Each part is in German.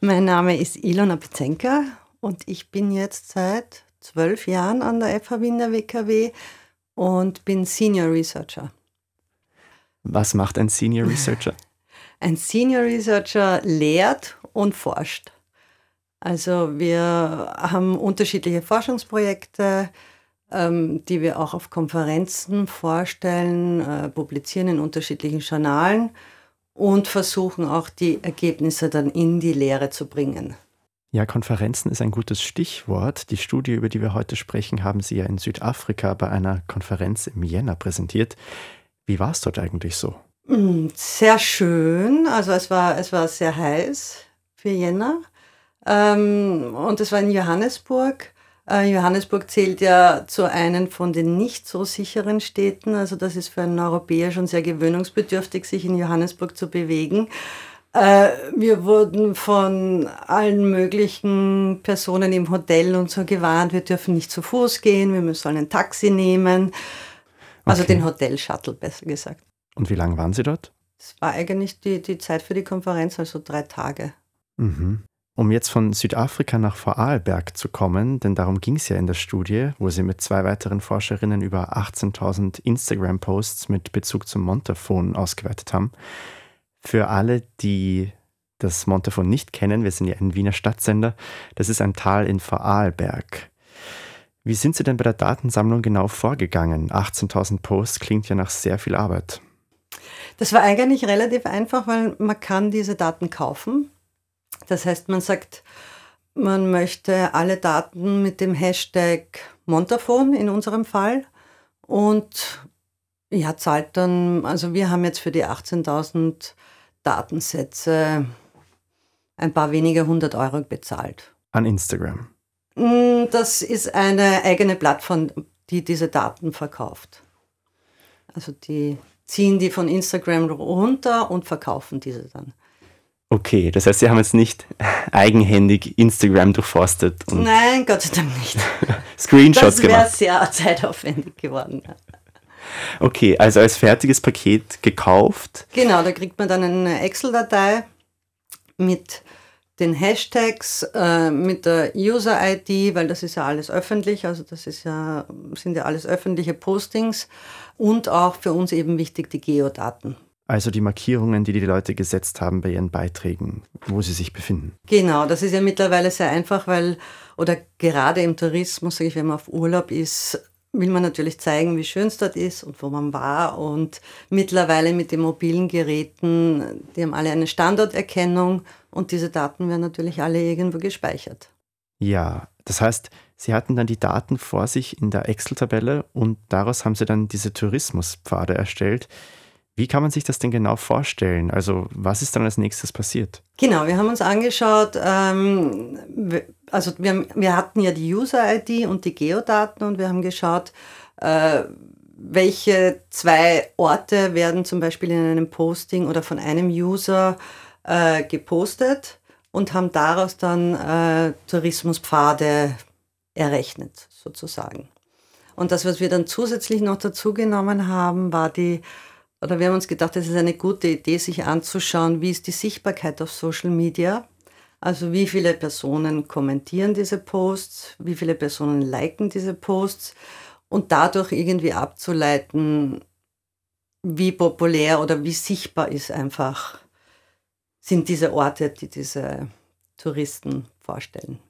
Mein Name ist Ilona Pezenka und ich bin jetzt seit zwölf Jahren an der FH Wiener WKW und bin Senior Researcher. Was macht ein Senior Researcher? Ein Senior Researcher lehrt und forscht. Also wir haben unterschiedliche Forschungsprojekte, ähm, die wir auch auf Konferenzen vorstellen, äh, publizieren in unterschiedlichen Journalen und versuchen auch die Ergebnisse dann in die Lehre zu bringen. Ja, Konferenzen ist ein gutes Stichwort. Die Studie, über die wir heute sprechen, haben Sie ja in Südafrika bei einer Konferenz im Jänner präsentiert. Wie war es dort eigentlich so? Mm, sehr schön. Also es war, es war sehr heiß für Jänner. Ähm, und es war in Johannesburg. Äh, Johannesburg zählt ja zu einem von den nicht so sicheren Städten. Also das ist für einen Europäer schon sehr gewöhnungsbedürftig, sich in Johannesburg zu bewegen. Äh, wir wurden von allen möglichen Personen im Hotel und so gewarnt, wir dürfen nicht zu Fuß gehen, wir müssen ein Taxi nehmen. Also okay. den Hotel-Shuttle, besser gesagt. Und wie lange waren Sie dort? Es war eigentlich die, die Zeit für die Konferenz, also drei Tage. Mhm. Um jetzt von Südafrika nach Vorarlberg zu kommen, denn darum ging es ja in der Studie, wo Sie mit zwei weiteren Forscherinnen über 18.000 Instagram-Posts mit Bezug zum Montafon ausgewertet haben. Für alle, die das Montafon nicht kennen, wir sind ja ein Wiener Stadtsender, das ist ein Tal in Vorarlberg. Wie sind Sie denn bei der Datensammlung genau vorgegangen? 18.000 Posts klingt ja nach sehr viel Arbeit. Das war eigentlich relativ einfach, weil man kann diese Daten kaufen. Das heißt, man sagt, man möchte alle Daten mit dem Hashtag Montafon in unserem Fall und ja, zahlt dann, also wir haben jetzt für die 18.000 Datensätze ein paar weniger hundert Euro bezahlt. An Instagram? Mm, das ist eine eigene Plattform, die diese Daten verkauft. Also die ziehen die von Instagram runter und verkaufen diese dann. Okay, das heißt, Sie haben jetzt nicht eigenhändig Instagram durchforstet? Nein, Gott sei Dank nicht. Screenshots gemacht? Das wäre sehr zeitaufwendig geworden. Okay, also als fertiges Paket gekauft. Genau, da kriegt man dann eine Excel-Datei mit den Hashtags, äh, mit der User-ID, weil das ist ja alles öffentlich, also das ist ja, sind ja alles öffentliche Postings und auch für uns eben wichtig die Geodaten. Also die Markierungen, die die Leute gesetzt haben bei ihren Beiträgen, wo sie sich befinden. Genau, das ist ja mittlerweile sehr einfach, weil, oder gerade im Tourismus, sage ich, wenn man auf Urlaub ist, will man natürlich zeigen, wie schön es dort ist und wo man war. Und mittlerweile mit den mobilen Geräten, die haben alle eine Standorterkennung und diese Daten werden natürlich alle irgendwo gespeichert. Ja, das heißt, Sie hatten dann die Daten vor sich in der Excel-Tabelle und daraus haben Sie dann diese Tourismuspfade erstellt. Wie kann man sich das denn genau vorstellen? Also was ist dann als nächstes passiert? Genau, wir haben uns angeschaut, ähm, also wir, wir, hatten ja die User-ID und die Geodaten und wir haben geschaut, äh, welche zwei Orte werden zum Beispiel in einem Posting oder von einem User äh, gepostet und haben daraus dann äh, Tourismuspfade errechnet, sozusagen. Und das, was wir dann zusätzlich noch dazu genommen haben, war die oder wir haben uns gedacht, es ist eine gute Idee, sich anzuschauen, wie ist die Sichtbarkeit auf Social Media. Also wie viele Personen kommentieren diese Posts, wie viele Personen liken diese Posts und dadurch irgendwie abzuleiten, wie populär oder wie sichtbar ist einfach, sind diese Orte, die diese Touristen vorstellen.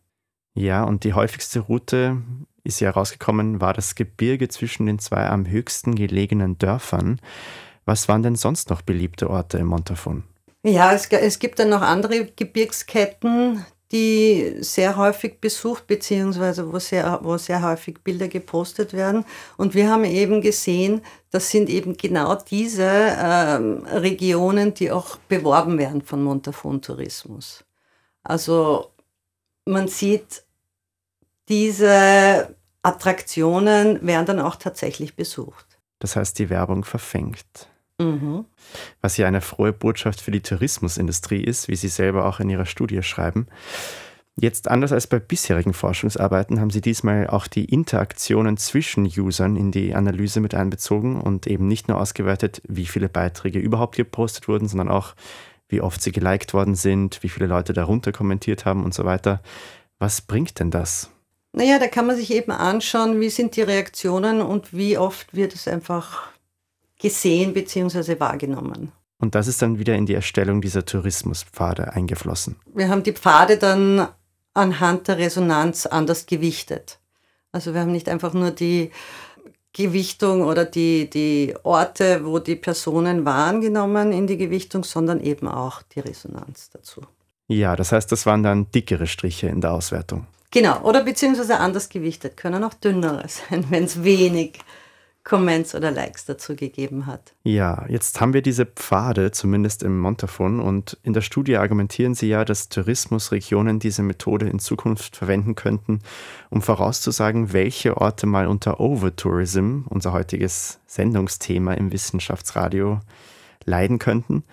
Ja, und die häufigste Route ist ja herausgekommen, war das Gebirge zwischen den zwei am höchsten gelegenen Dörfern. Was waren denn sonst noch beliebte Orte im Montafon? Ja, es, es gibt dann noch andere Gebirgsketten, die sehr häufig besucht, beziehungsweise wo sehr, wo sehr häufig Bilder gepostet werden. Und wir haben eben gesehen, das sind eben genau diese ähm, Regionen, die auch beworben werden von Montafon Tourismus. Also man sieht, diese Attraktionen werden dann auch tatsächlich besucht. Das heißt, die Werbung verfängt. Mhm. Was ja eine frohe Botschaft für die Tourismusindustrie ist, wie Sie selber auch in Ihrer Studie schreiben. Jetzt anders als bei bisherigen Forschungsarbeiten haben Sie diesmal auch die Interaktionen zwischen Usern in die Analyse mit einbezogen und eben nicht nur ausgewertet, wie viele Beiträge überhaupt gepostet wurden, sondern auch, wie oft sie geliked worden sind, wie viele Leute darunter kommentiert haben und so weiter. Was bringt denn das? Naja, da kann man sich eben anschauen, wie sind die Reaktionen und wie oft wird es einfach gesehen bzw. wahrgenommen. Und das ist dann wieder in die Erstellung dieser Tourismuspfade eingeflossen. Wir haben die Pfade dann anhand der Resonanz anders gewichtet. Also wir haben nicht einfach nur die Gewichtung oder die, die Orte, wo die Personen waren, genommen in die Gewichtung, sondern eben auch die Resonanz dazu. Ja, das heißt, das waren dann dickere Striche in der Auswertung. Genau, oder beziehungsweise anders gewichtet, können auch dünnere sein, wenn es wenig Comments oder Likes dazu gegeben hat. Ja, jetzt haben wir diese Pfade, zumindest im Montafon, und in der Studie argumentieren Sie ja, dass Tourismusregionen diese Methode in Zukunft verwenden könnten, um vorauszusagen, welche Orte mal unter Overtourism, unser heutiges Sendungsthema im Wissenschaftsradio, leiden könnten.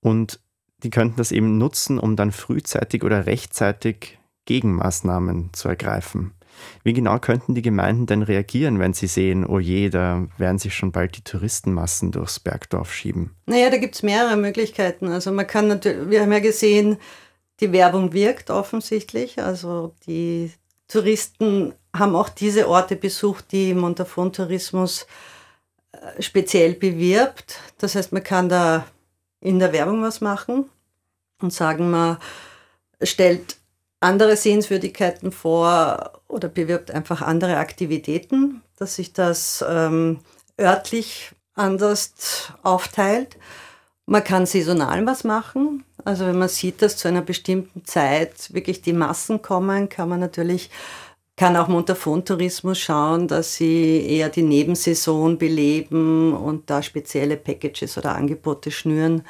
Und die könnten das eben nutzen, um dann frühzeitig oder rechtzeitig Gegenmaßnahmen zu ergreifen. Wie genau könnten die Gemeinden denn reagieren, wenn sie sehen, oh je, da werden sich schon bald die Touristenmassen durchs Bergdorf schieben? Naja, da gibt es mehrere Möglichkeiten. Also man kann natürlich, wir haben ja gesehen, die Werbung wirkt offensichtlich. Also die Touristen haben auch diese Orte besucht, die Montafon Tourismus äh, speziell bewirbt. Das heißt, man kann da in der Werbung was machen und sagen, man stellt andere Sehenswürdigkeiten vor oder bewirbt einfach andere Aktivitäten, dass sich das ähm, örtlich anders aufteilt. Man kann saisonal was machen. Also wenn man sieht, dass zu einer bestimmten Zeit wirklich die Massen kommen, kann man natürlich, kann auch Montafon-Tourismus schauen, dass sie eher die Nebensaison beleben und da spezielle Packages oder Angebote schnüren.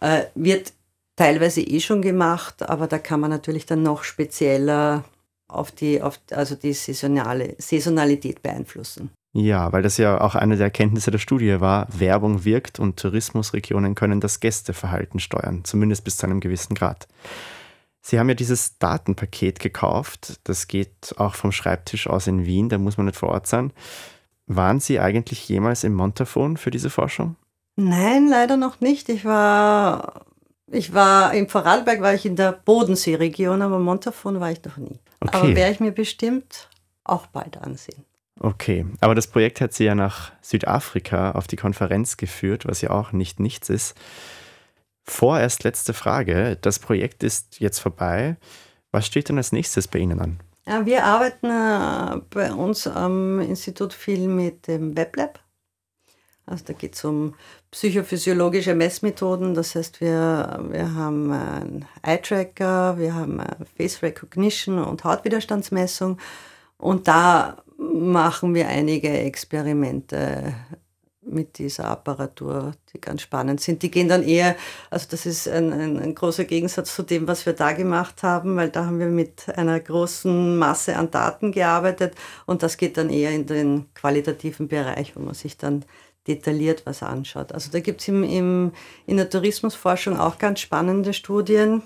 Äh, wird teilweise eh schon gemacht, aber da kann man natürlich dann noch spezieller auf die, auf, also die saisonale, Saisonalität beeinflussen. Ja, weil das ja auch eine der Erkenntnisse der Studie war, Werbung wirkt und Tourismusregionen können das Gästeverhalten steuern, zumindest bis zu einem gewissen Grad. Sie haben ja dieses Datenpaket gekauft, das geht auch vom Schreibtisch aus in Wien, da muss man nicht vor Ort sein. Waren Sie eigentlich jemals im Montafon für diese Forschung? Nein, leider noch nicht. Ich war ich war im Vorarlberg, war ich in der Bodenseeregion, aber Montafon war ich noch nie. Okay. Aber werde ich mir bestimmt auch bald ansehen. Okay, aber das Projekt hat Sie ja nach Südafrika auf die Konferenz geführt, was ja auch nicht nichts ist. Vorerst letzte Frage. Das Projekt ist jetzt vorbei. Was steht denn als nächstes bei Ihnen an? Ja, wir arbeiten äh, bei uns am Institut viel mit dem WebLab. Also da geht es um psychophysiologische Messmethoden. Das heißt, wir, wir haben einen Eye-Tracker, wir haben Face Recognition und Hautwiderstandsmessung. Und da machen wir einige Experimente mit dieser Apparatur, die ganz spannend sind. Die gehen dann eher, also das ist ein, ein, ein, großer Gegensatz zu dem, was wir da gemacht haben, weil da haben wir mit einer großen Masse an Daten gearbeitet und das geht dann eher in den qualitativen Bereich, wo man sich dann detailliert was anschaut. Also da gibt es im, im, in der Tourismusforschung auch ganz spannende Studien,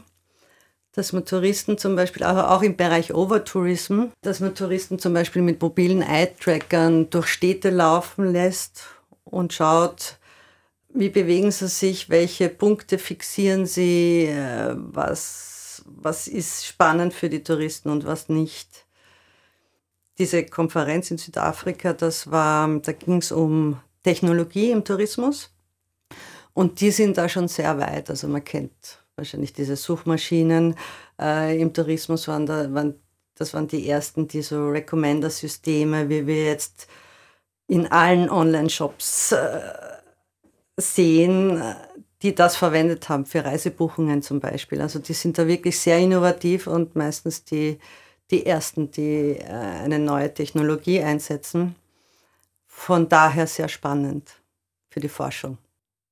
dass man Touristen zum Beispiel, aber auch im Bereich Overtourism, dass man Touristen zum Beispiel mit mobilen Eye-Trackern durch Städte laufen lässt und schaut, wie bewegen sie sich, welche Punkte fixieren sie, äh, was, was ist spannend für die Touristen und was nicht. Diese Konferenz in Südafrika, das war, da ging es um Technologie im Tourismus. Und die sind da schon sehr weit. Also man kennt wahrscheinlich diese Suchmaschinen äh, im Tourismus, waren da, waren, das waren die ersten, die so Recommender-Systeme, wie wir jetzt in allen Online-Shops äh, sehen, die das verwendet haben für Reisebuchungen zum Beispiel. Also die sind da wirklich sehr innovativ und meistens die, die ersten, die äh, eine neue Technologie einsetzen von daher sehr spannend für die Forschung.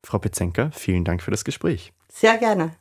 Frau Petzenker, vielen Dank für das Gespräch. Sehr gerne.